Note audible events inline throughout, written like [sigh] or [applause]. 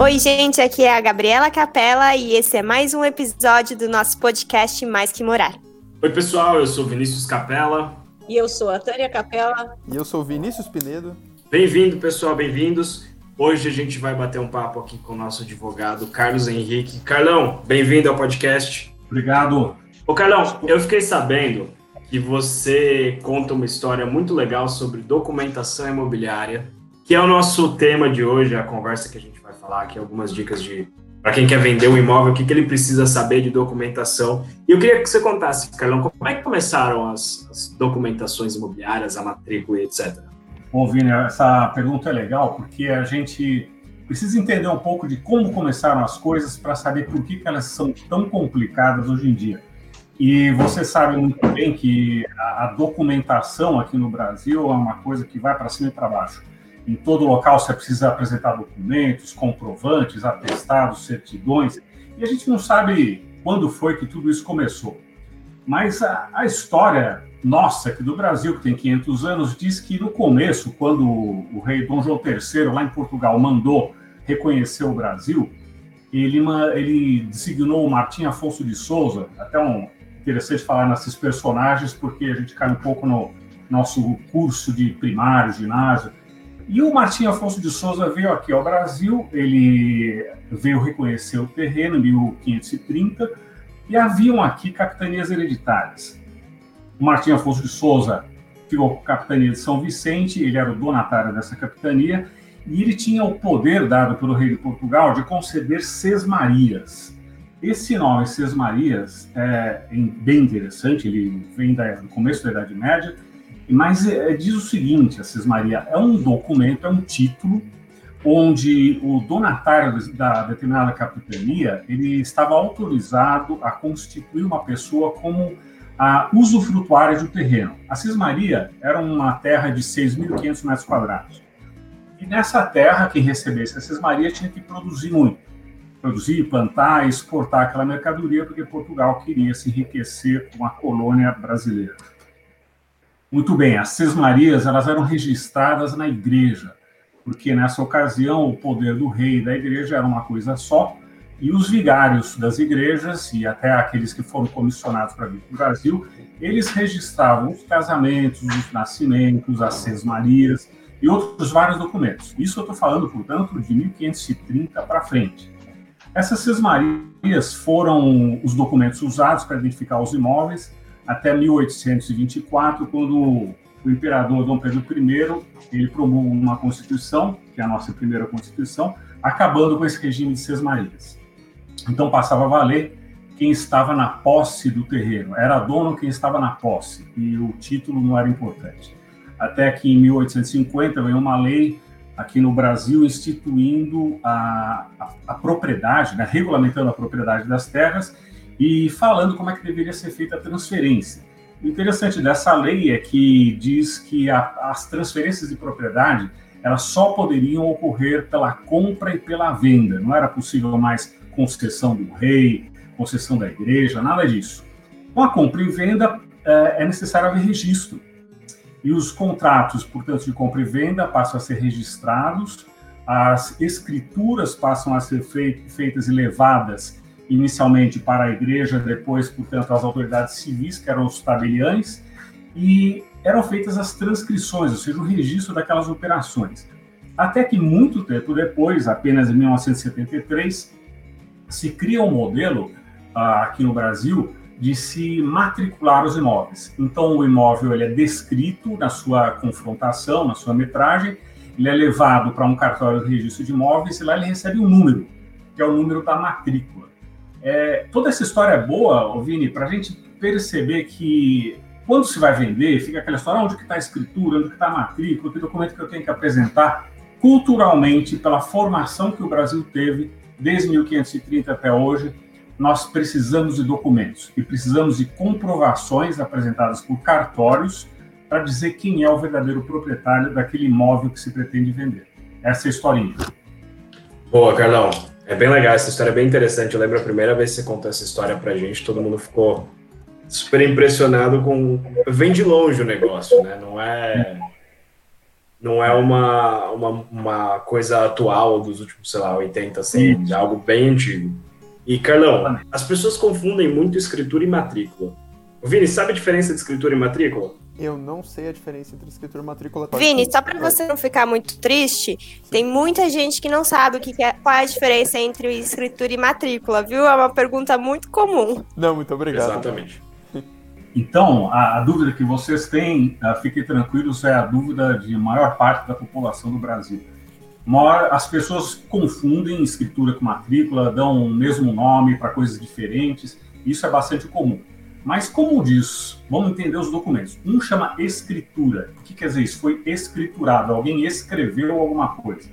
Oi, gente, aqui é a Gabriela Capella e esse é mais um episódio do nosso podcast Mais Que Morar. Oi, pessoal, eu sou Vinícius Capella. E eu sou a Tânia Capella. E eu sou Vinícius Pinedo. Bem-vindo, pessoal, bem-vindos. Hoje a gente vai bater um papo aqui com o nosso advogado Carlos Henrique. Carlão, bem-vindo ao podcast. Obrigado. Ô, Carlão, eu fiquei sabendo que você conta uma história muito legal sobre documentação imobiliária, que é o nosso tema de hoje, a conversa que a gente vai falar aqui, algumas dicas de para quem quer vender um imóvel, o que, que ele precisa saber de documentação. E eu queria que você contasse, Carlão, como é que começaram as, as documentações imobiliárias, a matrícula e etc. Bom, Vini, essa pergunta é legal porque a gente precisa entender um pouco de como começaram as coisas para saber por que, que elas são tão complicadas hoje em dia. E você sabe muito bem que a documentação aqui no Brasil é uma coisa que vai para cima e para baixo. Em todo local você precisa apresentar documentos, comprovantes, atestados, certidões, e a gente não sabe quando foi que tudo isso começou. Mas a, a história nossa aqui do Brasil, que tem 500 anos, diz que no começo, quando o rei Dom João III, lá em Portugal, mandou reconhecer o Brasil, ele, ele designou o Martim Afonso de Souza, até um interessante falar nesses personagens, porque a gente cai um pouco no nosso curso de primário, ginásio, e o Martim Afonso de Souza veio aqui ao Brasil, ele veio reconhecer o terreno em 1530 e haviam aqui capitanias hereditárias. O Martim Afonso de Souza ficou com a capitania de São Vicente, ele era o donatário dessa capitania e ele tinha o poder dado pelo rei de Portugal de conceder sesmarias. Esse nome, Sesmarias, é bem interessante, ele vem do começo da Idade Média, mas é, diz o seguinte, Assis Maria, é um documento, é um título onde o donatário da determinada capitania ele estava autorizado a constituir uma pessoa como a usufrutuária do terreno. Assis Maria era uma terra de 6.500 metros quadrados. E nessa terra, quem recebesse Assis Maria tinha que produzir muito. Produzir, plantar exportar aquela mercadoria, porque Portugal queria se enriquecer com a colônia brasileira. Muito bem, as sesmarias elas eram registradas na igreja, porque nessa ocasião o poder do rei e da igreja era uma coisa só, e os vigários das igrejas e até aqueles que foram comissionados para vir para o Brasil, eles registravam os casamentos, os nascimentos, as sesmarias e outros vários documentos. Isso eu estou falando, portanto, de 1530 para frente. Essas sesmarias foram os documentos usados para identificar os imóveis até 1824, quando o imperador Dom Pedro I ele promulgou uma constituição, que é a nossa primeira constituição, acabando com esse regime de sesmarias. Então passava a valer quem estava na posse do terreno, era dono quem estava na posse, e o título não era importante. Até que em 1850 veio uma lei aqui no Brasil instituindo a, a, a propriedade, né, regulamentando a propriedade das terras e falando como é que deveria ser feita a transferência. O interessante dessa lei é que diz que a, as transferências de propriedade elas só poderiam ocorrer pela compra e pela venda. Não era possível mais concessão do rei, concessão da igreja, nada disso. Com a compra e venda é, é necessário haver registro. E os contratos, portanto, de compra e venda passam a ser registrados, as escrituras passam a ser feitas e levadas inicialmente para a igreja, depois, portanto, as autoridades civis, que eram os tabeliães, e eram feitas as transcrições, ou seja, o registro daquelas operações. Até que muito tempo depois, apenas em 1973, se cria um modelo ah, aqui no Brasil de se matricular os imóveis. Então, o imóvel ele é descrito na sua confrontação, na sua metragem, ele é levado para um cartório de registro de imóveis e lá ele recebe um número, que é o número da matrícula. É, toda essa história é boa, Vini, para a gente perceber que quando se vai vender, fica aquela história, onde que está a escritura, onde que está a matrícula, que documento que eu tenho que apresentar, culturalmente, pela formação que o Brasil teve desde 1530 até hoje, nós precisamos de documentos e precisamos de comprovações apresentadas por cartórios para dizer quem é o verdadeiro proprietário daquele imóvel que se pretende vender. Essa é a historinha. Boa, Carlão. É bem legal, essa história é bem interessante. Eu lembro a primeira vez que você contou essa história pra gente, todo mundo ficou super impressionado com. Vem de longe o negócio, né? Não é. Não é uma, uma, uma coisa atual dos últimos, sei lá, 80, 100 anos. É algo bem antigo. E, Carlão, as pessoas confundem muito escritura e matrícula. Vini, sabe a diferença de escritura e matrícula? Eu não sei a diferença entre escritura e matrícula. Vini, só para você não ficar muito triste, tem muita gente que não sabe o que é, qual é a diferença entre escritura e matrícula, viu? É uma pergunta muito comum. Não, muito obrigado. Exatamente. [laughs] Então, a, a, dúvida que vocês têm, uh, fiquem tranquilos, é a dúvida de maior parte da população do Brasil. Maior, as pessoas confundem escritura com matrícula, dão o mesmo nome para coisas diferentes, isso é bastante comum. Mas, como diz, vamos entender os documentos. Um chama escritura. O que quer dizer isso? Foi escriturado, alguém escreveu alguma coisa.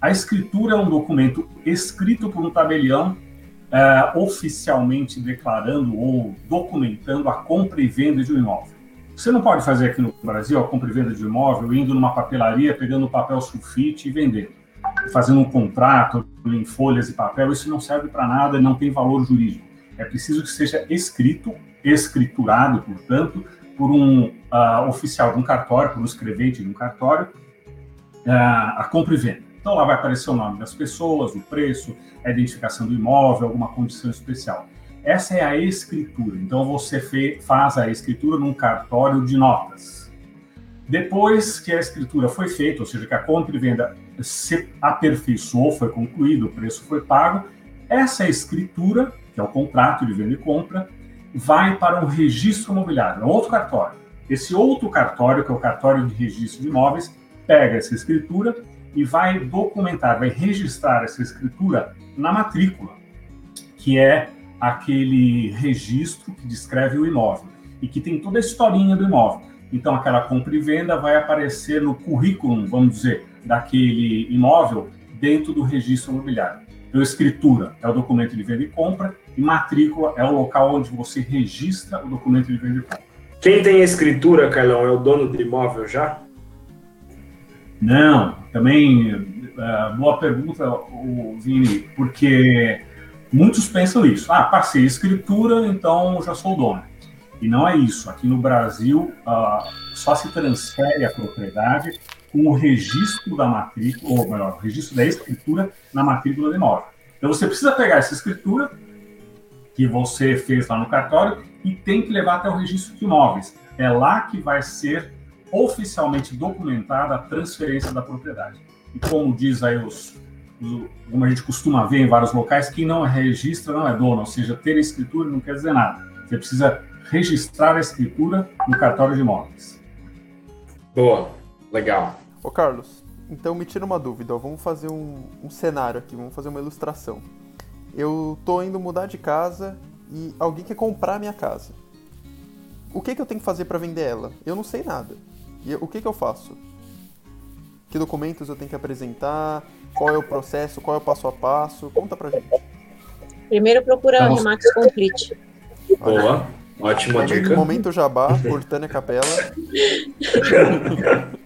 A escritura é um documento escrito por um tabelião uh, oficialmente declarando ou documentando a compra e venda de um imóvel. Você não pode fazer aqui no Brasil a compra e venda de um imóvel indo numa papelaria, pegando papel sulfite e vendendo. Fazendo um contrato em folhas e papel, isso não serve para nada, não tem valor jurídico. É preciso que seja escrito, escriturado, portanto, por um uh, oficial de um cartório, por um escrevente de um cartório, uh, a compra e venda. Então lá vai aparecer o nome das pessoas, o preço, a identificação do imóvel, alguma condição especial. Essa é a escritura. Então você faz a escritura num cartório de notas. Depois que a escritura foi feita, ou seja, que a compra e venda se aperfeiçoou, foi concluído, o preço foi pago, essa escritura, que é o contrato de venda e compra, vai para um registro imobiliário, outro cartório. Esse outro cartório, que é o cartório de registro de imóveis, pega essa escritura e vai documentar, vai registrar essa escritura na matrícula, que é aquele registro que descreve o imóvel e que tem toda a historinha do imóvel. Então, aquela compra e venda vai aparecer no currículo, vamos dizer, daquele imóvel dentro do registro imobiliário. Então, escritura é o documento de venda e compra e matrícula é o local onde você registra o documento de venda e compra. Quem tem escritura, Carlão, é o dono do imóvel já? Não, também uh, boa pergunta, o Vini, porque muitos pensam isso. Ah, passei escritura, então já sou dono. E não é isso. Aqui no Brasil, uh, só se transfere a propriedade com o registro da matrícula, ou melhor, o registro da escritura na matrícula do imóvel. Então você precisa pegar essa escritura que você fez lá no cartório e tem que levar até o registro de imóveis. É lá que vai ser oficialmente documentada a transferência da propriedade. E como diz aí os, os, como a gente costuma ver em vários locais, quem não registra não é dono, ou seja, ter escritura não quer dizer nada. Você precisa registrar a escritura no cartório de imóveis. Boa, legal. Ô Carlos, então me tira uma dúvida, ó, vamos fazer um, um cenário aqui, vamos fazer uma ilustração. Eu tô indo mudar de casa e alguém quer comprar minha casa. O que, que eu tenho que fazer para vender ela? Eu não sei nada. E o que, que eu faço? Que documentos eu tenho que apresentar? Qual é o processo? Qual é o passo a passo? Conta pra gente. Primeiro procura o Remax Complete. Boa, ótima momento, dica. Momento Jabá, por Tânia Capela. [laughs]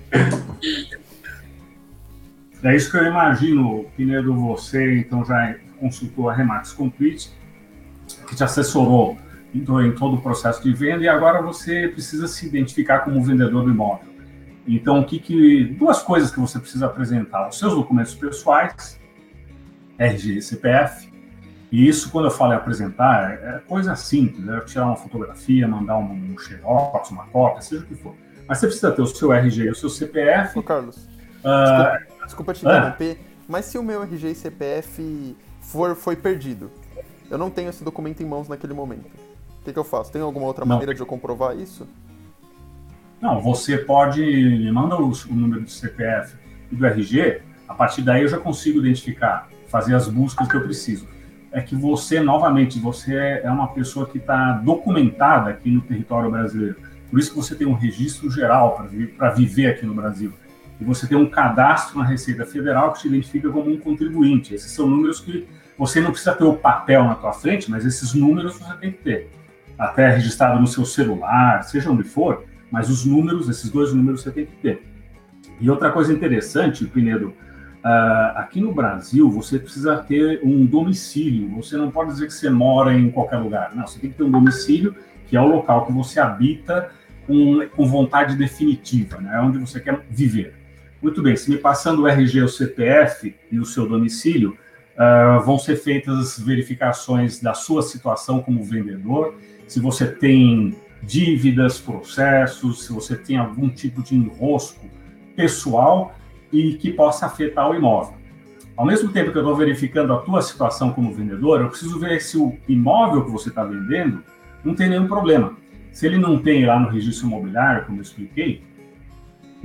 É isso que eu imagino, Pinedo, você então já consultou a Remax Complete, que te assessorou em todo o processo de venda e agora você precisa se identificar como vendedor do imóvel. Então, o que, que duas coisas que você precisa apresentar: os seus documentos pessoais, RG e CPF. E isso, quando eu falo em apresentar, é coisa simples, é tirar uma fotografia, mandar um, um xerox, uma cópia, seja o que for. Mas você precisa ter o seu RG e o seu CPF. Ô, Carlos, uh, desculpa, te interromper, mas se o meu RG e CPF for, foi perdido, eu não tenho esse documento em mãos naquele momento que, que eu faço? Tem alguma outra Não. maneira de eu comprovar isso? Não, você pode. Me manda o, o número do CPF e do RG, a partir daí eu já consigo identificar, fazer as buscas que eu preciso. É que você, novamente, você é uma pessoa que está documentada aqui no território brasileiro. Por isso que você tem um registro geral para viver aqui no Brasil. E você tem um cadastro na Receita Federal que te identifica como um contribuinte. Esses são números que você não precisa ter o papel na tua frente, mas esses números você tem que ter até registrado no seu celular, seja onde for, mas os números, esses dois números você tem que ter. E outra coisa interessante, Pinedo, uh, aqui no Brasil você precisa ter um domicílio. Você não pode dizer que você mora em qualquer lugar. Não, você tem que ter um domicílio que é o local que você habita com, com vontade definitiva, né? É onde você quer viver. Muito bem, se me passando o RG, o CPF e o seu domicílio, uh, vão ser feitas verificações da sua situação como vendedor, se você tem dívidas, processos, se você tem algum tipo de enrosco pessoal e que possa afetar o imóvel. Ao mesmo tempo que eu estou verificando a tua situação como vendedor, eu preciso ver se o imóvel que você está vendendo não tem nenhum problema. Se ele não tem lá no registro imobiliário, como eu expliquei,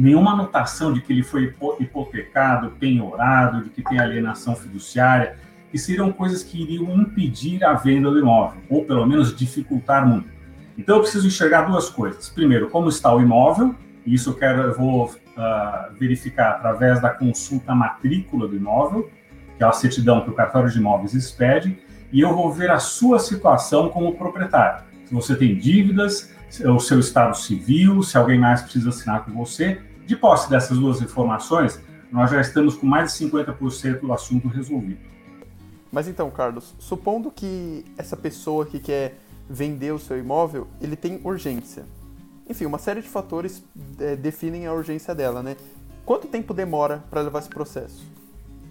nenhuma anotação de que ele foi hipotecado, penhorado, de que tem alienação fiduciária, que seriam coisas que iriam impedir a venda do imóvel, ou pelo menos dificultar muito. Então eu preciso enxergar duas coisas. Primeiro, como está o imóvel, isso eu quero, eu vou uh, verificar através da consulta matrícula do imóvel, que é a certidão que o cartório de imóveis expede, e eu vou ver a sua situação como proprietário. Se você tem dívidas, o seu estado civil, se alguém mais precisa assinar com você. De posse dessas duas informações, nós já estamos com mais de 50% do assunto resolvido. Mas então, Carlos, supondo que essa pessoa que quer vender o seu imóvel, ele tem urgência. Enfim, uma série de fatores é, definem a urgência dela, né? Quanto tempo demora para levar esse processo?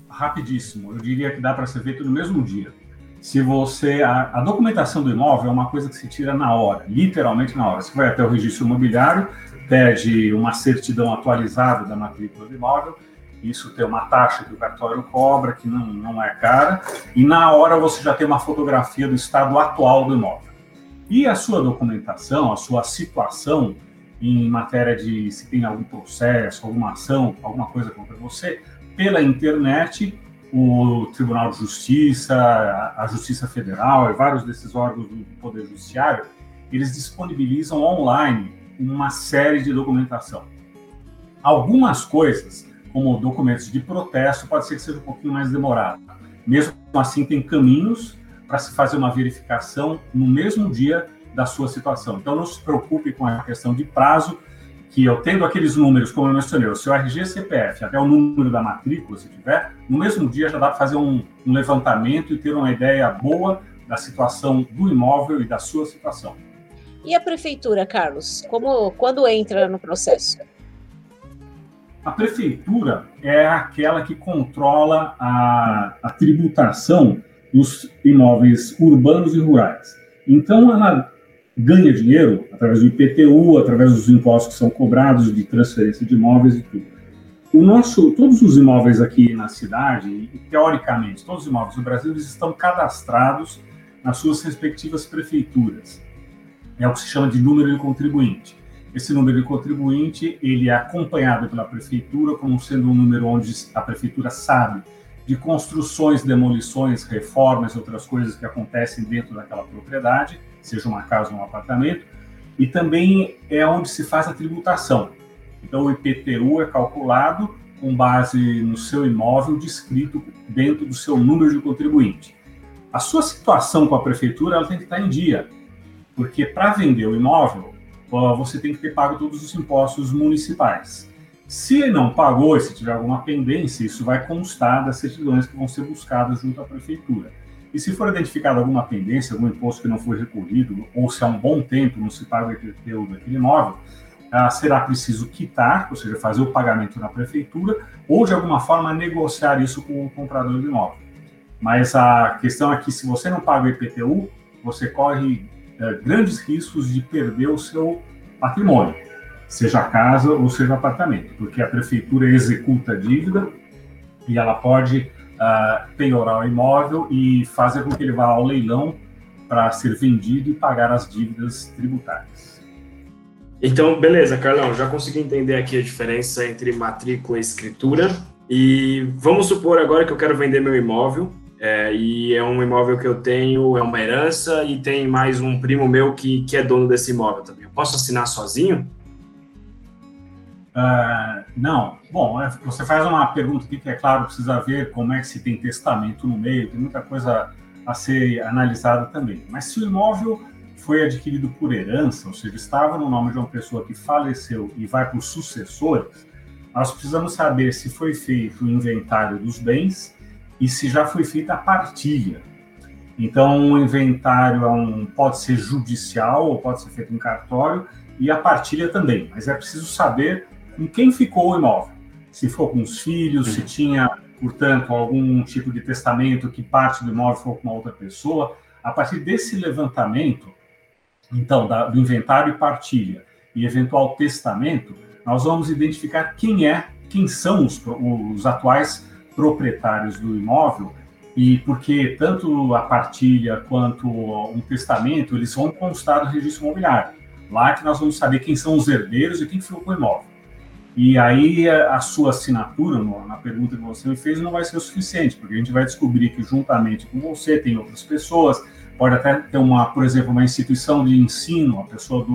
Rapidíssimo. Eu diria que dá para ser feito no mesmo dia. Se você a, a, documentação do imóvel é uma coisa que se tira na hora, literalmente na hora. Você vai até o registro imobiliário, pede uma certidão atualizada da matrícula do imóvel, isso tem uma taxa que o cartório cobra, que não, não é cara, e na hora você já tem uma fotografia do estado atual do imóvel. E a sua documentação, a sua situação em matéria de se tem algum processo, alguma ação, alguma coisa contra você, pela internet, o Tribunal de Justiça, a Justiça Federal e vários desses órgãos do Poder Judiciário, eles disponibilizam online uma série de documentação. Algumas coisas, como documentos de protesto, pode ser que seja um pouquinho mais demorado. Mesmo assim, tem caminhos para se fazer uma verificação no mesmo dia da sua situação. Então, não se preocupe com a questão de prazo, que eu tendo aqueles números, como eu mencionei, o seu RG CPF, até o número da matrícula, se tiver, no mesmo dia já dá para fazer um, um levantamento e ter uma ideia boa da situação do imóvel e da sua situação. E a prefeitura, Carlos? Como, quando entra no processo? A prefeitura é aquela que controla a, a tributação dos imóveis urbanos e rurais. Então, ela ganha dinheiro através do IPTU, através dos impostos que são cobrados de transferência de imóveis e tudo. O nosso, todos os imóveis aqui na cidade, teoricamente, todos os imóveis do Brasil, eles estão cadastrados nas suas respectivas prefeituras. É o que se chama de número de contribuinte. Esse número de contribuinte, ele é acompanhado pela prefeitura como sendo um número onde a prefeitura sabe de construções, demolições, reformas, outras coisas que acontecem dentro daquela propriedade, seja uma casa ou um apartamento, e também é onde se faz a tributação. Então, o IPTU é calculado com base no seu imóvel descrito dentro do seu número de contribuinte. A sua situação com a prefeitura ela tem que estar em dia, porque para vender o imóvel, você tem que ter pago todos os impostos municipais. Se não pagou se tiver alguma pendência, isso vai constar das certidões que vão ser buscadas junto à prefeitura. E se for identificada alguma pendência, algum imposto que não foi recolhido, ou se há um bom tempo não se paga o IPTU daquele imóvel, ah, será preciso quitar, ou seja, fazer o pagamento na prefeitura, ou de alguma forma negociar isso com o comprador do imóvel. Mas a questão é que se você não paga o IPTU, você corre é, grandes riscos de perder o seu patrimônio, seja casa ou seja apartamento, porque a prefeitura executa a dívida e ela pode uh, penhorar o imóvel e fazer com que ele vá ao leilão para ser vendido e pagar as dívidas tributárias. Então, beleza, Carlão, já consegui entender aqui a diferença entre matrícula e escritura. E vamos supor agora que eu quero vender meu imóvel, é, e é um imóvel que eu tenho, é uma herança, e tem mais um primo meu que, que é dono desse imóvel também. Eu posso assinar sozinho? Uh, não. Bom, é, você faz uma pergunta aqui que, é claro, precisa ver como é que se tem testamento no meio, tem muita coisa a ser analisada também. Mas se o imóvel foi adquirido por herança, ou seja, estava no nome de uma pessoa que faleceu e vai para os sucessores, nós precisamos saber se foi feito o inventário dos bens e se já foi feita a partilha. Então, o inventário é um, pode ser judicial ou pode ser feito em cartório e a partilha também, mas é preciso saber com quem ficou o imóvel. se for com os filhos, se tinha, portanto, algum tipo de testamento que parte do imóvel for com uma outra pessoa. A partir desse levantamento, então, da, do inventário e partilha e eventual testamento, nós vamos identificar quem é, quem são os, os atuais proprietários do imóvel e porque tanto a partilha quanto um testamento eles vão constar no registro imobiliário. Lá que nós vamos saber quem são os herdeiros e quem ficou com o imóvel. E aí a sua assinatura na pergunta que você me fez não vai ser o suficiente, porque a gente vai descobrir que juntamente com você tem outras pessoas, pode até ter uma, por exemplo, uma instituição de ensino, a pessoa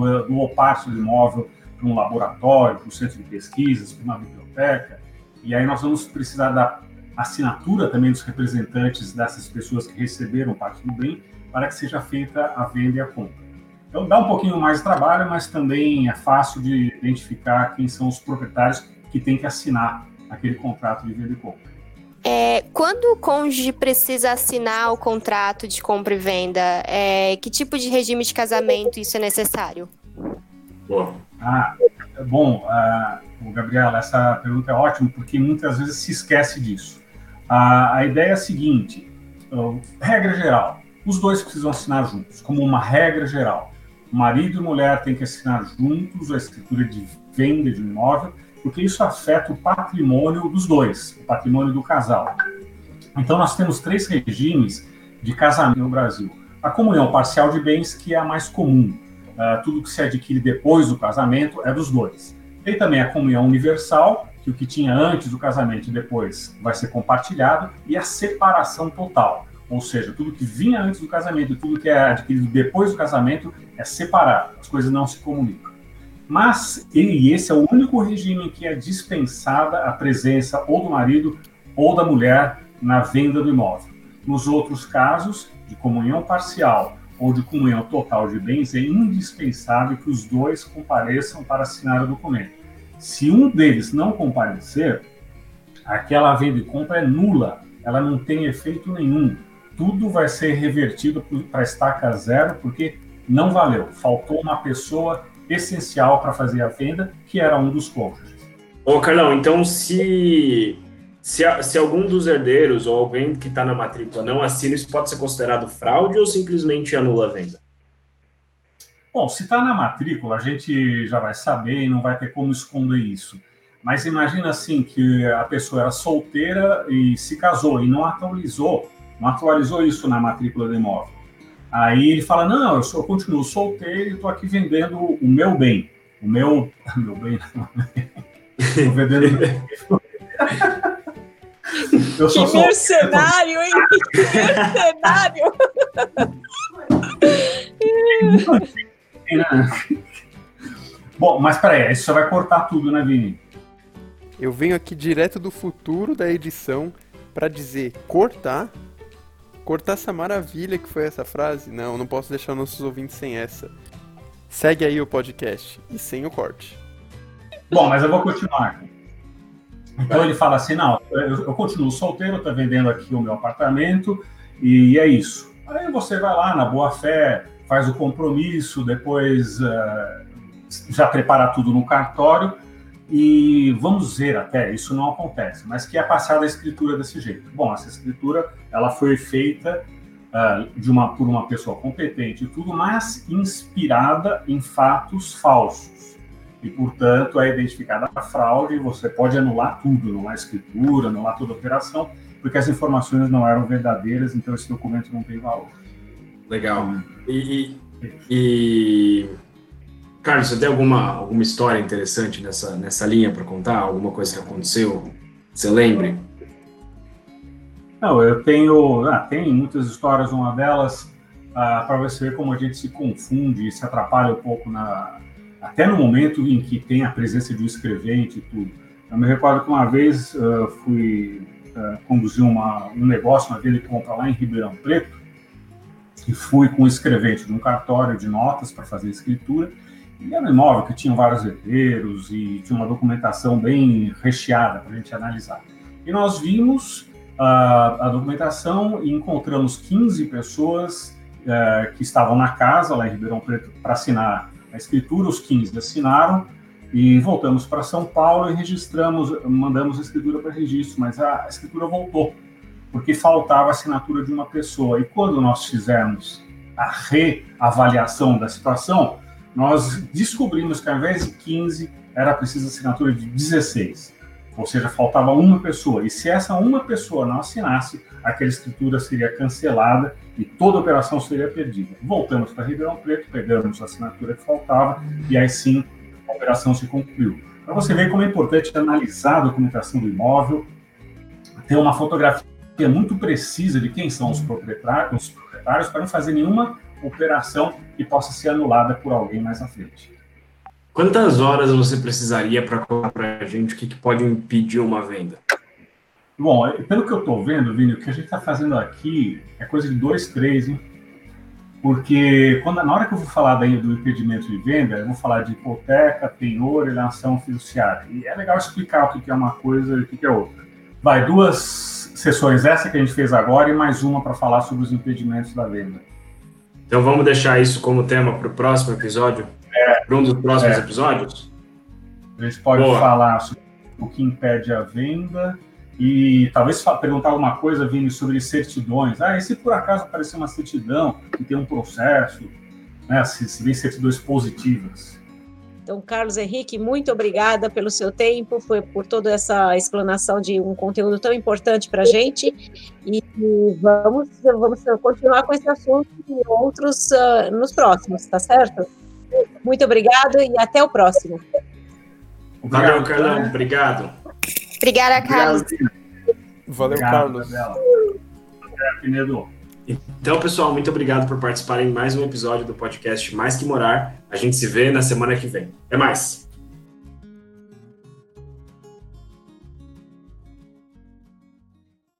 parte do imóvel para um laboratório, para um centro de pesquisas, para uma biblioteca, e aí nós vamos precisar da assinatura também dos representantes dessas pessoas que receberam parte do bem para que seja feita a venda e a compra. Então dá um pouquinho mais de trabalho, mas também é fácil de identificar quem são os proprietários que têm que assinar aquele contrato de venda e compra. É, quando o cônjuge precisa assinar o contrato de compra e venda, é, que tipo de regime de casamento isso é necessário? Boa. Ah, bom, uh, Gabriela, essa pergunta é ótima porque muitas vezes se esquece disso. A, a ideia é a seguinte: regra geral, os dois precisam assinar juntos, como uma regra geral. Marido e mulher têm que assinar juntos a escritura de venda de um imóvel, porque isso afeta o patrimônio dos dois, o patrimônio do casal. Então, nós temos três regimes de casamento no Brasil. A comunhão parcial de bens, que é a mais comum. Uh, tudo que se adquire depois do casamento é dos dois. Tem também a comunhão universal, que o que tinha antes do casamento e depois vai ser compartilhado, e a separação total, ou seja, tudo que vinha antes do casamento e tudo que é adquirido depois do casamento é separado, as coisas não se comunicam. Mas, e esse é o único regime em que é dispensada a presença ou do marido ou da mulher na venda do imóvel. Nos outros casos, de comunhão parcial ou de comunhão total de bens, é indispensável que os dois compareçam para assinar o documento. Se um deles não comparecer, aquela venda e compra é nula, ela não tem efeito nenhum. Tudo vai ser revertido para estaca zero, porque não valeu. Faltou uma pessoa essencial para fazer a venda, que era um dos cônjuges. Ô, Carlão, então se, se, se algum dos herdeiros ou alguém que está na matrícula não assina, isso pode ser considerado fraude ou simplesmente anula a venda? Bom, se está na matrícula, a gente já vai saber e não vai ter como esconder isso. Mas imagina assim que a pessoa era solteira e se casou e não atualizou, não atualizou isso na matrícula do imóvel. Aí ele fala: Não, eu, sou, eu continuo solteiro e estou aqui vendendo o meu bem. O meu. [laughs] Meu bem. Estou vendendo. [laughs] eu sou que mercenário, hein? [laughs] Que mercenário! Bom, mas peraí, isso vai cortar tudo, né, Vini? Eu venho aqui direto do futuro da edição para dizer cortar. Cortar essa maravilha que foi essa frase? Não, não posso deixar nossos ouvintes sem essa. Segue aí o podcast e sem o corte. Bom, mas eu vou continuar Então ele fala assim: não, eu, eu continuo solteiro, estou vendendo aqui o meu apartamento e é isso. Aí você vai lá na boa fé, faz o compromisso, depois uh, já prepara tudo no cartório e vamos ver até, isso não acontece, mas que é passada a escritura desse jeito. Bom, essa escritura ela foi feita uh, de uma, por uma pessoa competente e tudo, mas inspirada em fatos falsos. E, portanto, é identificada a fraude e você pode anular tudo, anular a escritura, anular toda a operação, porque as informações não eram verdadeiras, então esse documento não tem valor. Legal. E, e, e, Carlos, você tem alguma, alguma história interessante nessa, nessa linha para contar? Alguma coisa que aconteceu? Você lembre? Não, eu tenho, ah, tem muitas histórias. Uma delas, ah, para você ver como a gente se confunde, se atrapalha um pouco na, até no momento em que tem a presença de um escrevente e tudo. Eu me recordo que uma vez uh, fui uh, conduzir uma, um negócio, uma venda compra lá em Ribeirão Preto, e fui com o escrevente de um cartório de notas para fazer a escritura. E era um imóvel que tinha vários herdeiros e tinha uma documentação bem recheada para a gente analisar. E nós vimos a, a documentação e encontramos 15 pessoas uh, que estavam na casa, lá em Ribeirão Preto, para assinar a escritura. Os 15 assinaram E voltamos para São Paulo e registramos, mandamos a escritura para registro, mas a escritura voltou, porque faltava a assinatura de uma pessoa. E quando nós fizemos a reavaliação da situação, nós descobrimos que ao invés de 15, era preciso assinatura de 16. Ou seja, faltava uma pessoa. E se essa uma pessoa não assinasse, aquela escritura seria cancelada e toda a operação seria perdida. Voltamos para Ribeirão Preto, pegamos a assinatura que faltava e aí sim a operação se concluiu. Para você ver como é importante analisar a documentação do imóvel, ter uma fotografia muito precisa de quem são os proprietários, os proprietários para não fazer nenhuma operação que possa ser anulada por alguém mais à frente. Quantas horas você precisaria para contar para a gente o que, que, pode impedir uma venda? Bom, pelo que eu estou vendo, Vini, o que a gente está fazendo aqui é coisa de dois, três, hein? Porque quando, na hora que eu vou falar daí do impedimento de venda, eu vou falar de hipoteca, penhor, alienação fiduciária. E é legal explicar o que é uma coisa e o que é outra. Vai, duas sessões, essa que a gente fez agora e mais uma para falar sobre os impedimentos da venda. Então vamos deixar isso como tema para o próximo episódio? É, para um dos próximos é. episódios? A gente pode Boa. falar sobre o que impede a venda e talvez perguntar alguma coisa, Vini, sobre certidões. Ah, e se por acaso aparecer uma certidão e tem um processo, né, se, se vem certidões positivas? Então, Carlos Henrique, muito obrigada pelo seu tempo, por, por toda essa explanação de um conteúdo tão importante para a gente. E vamos, vamos continuar com esse assunto e outros uh, nos próximos, tá certo? Muito obrigado e até o próximo. Valeu, Carlão. Obrigado. Obrigada, Carlos. Valeu, obrigado, Carlos. Pinedo. Então, pessoal, muito obrigado por participarem em mais um episódio do podcast Mais Que Morar. A gente se vê na semana que vem. Até mais!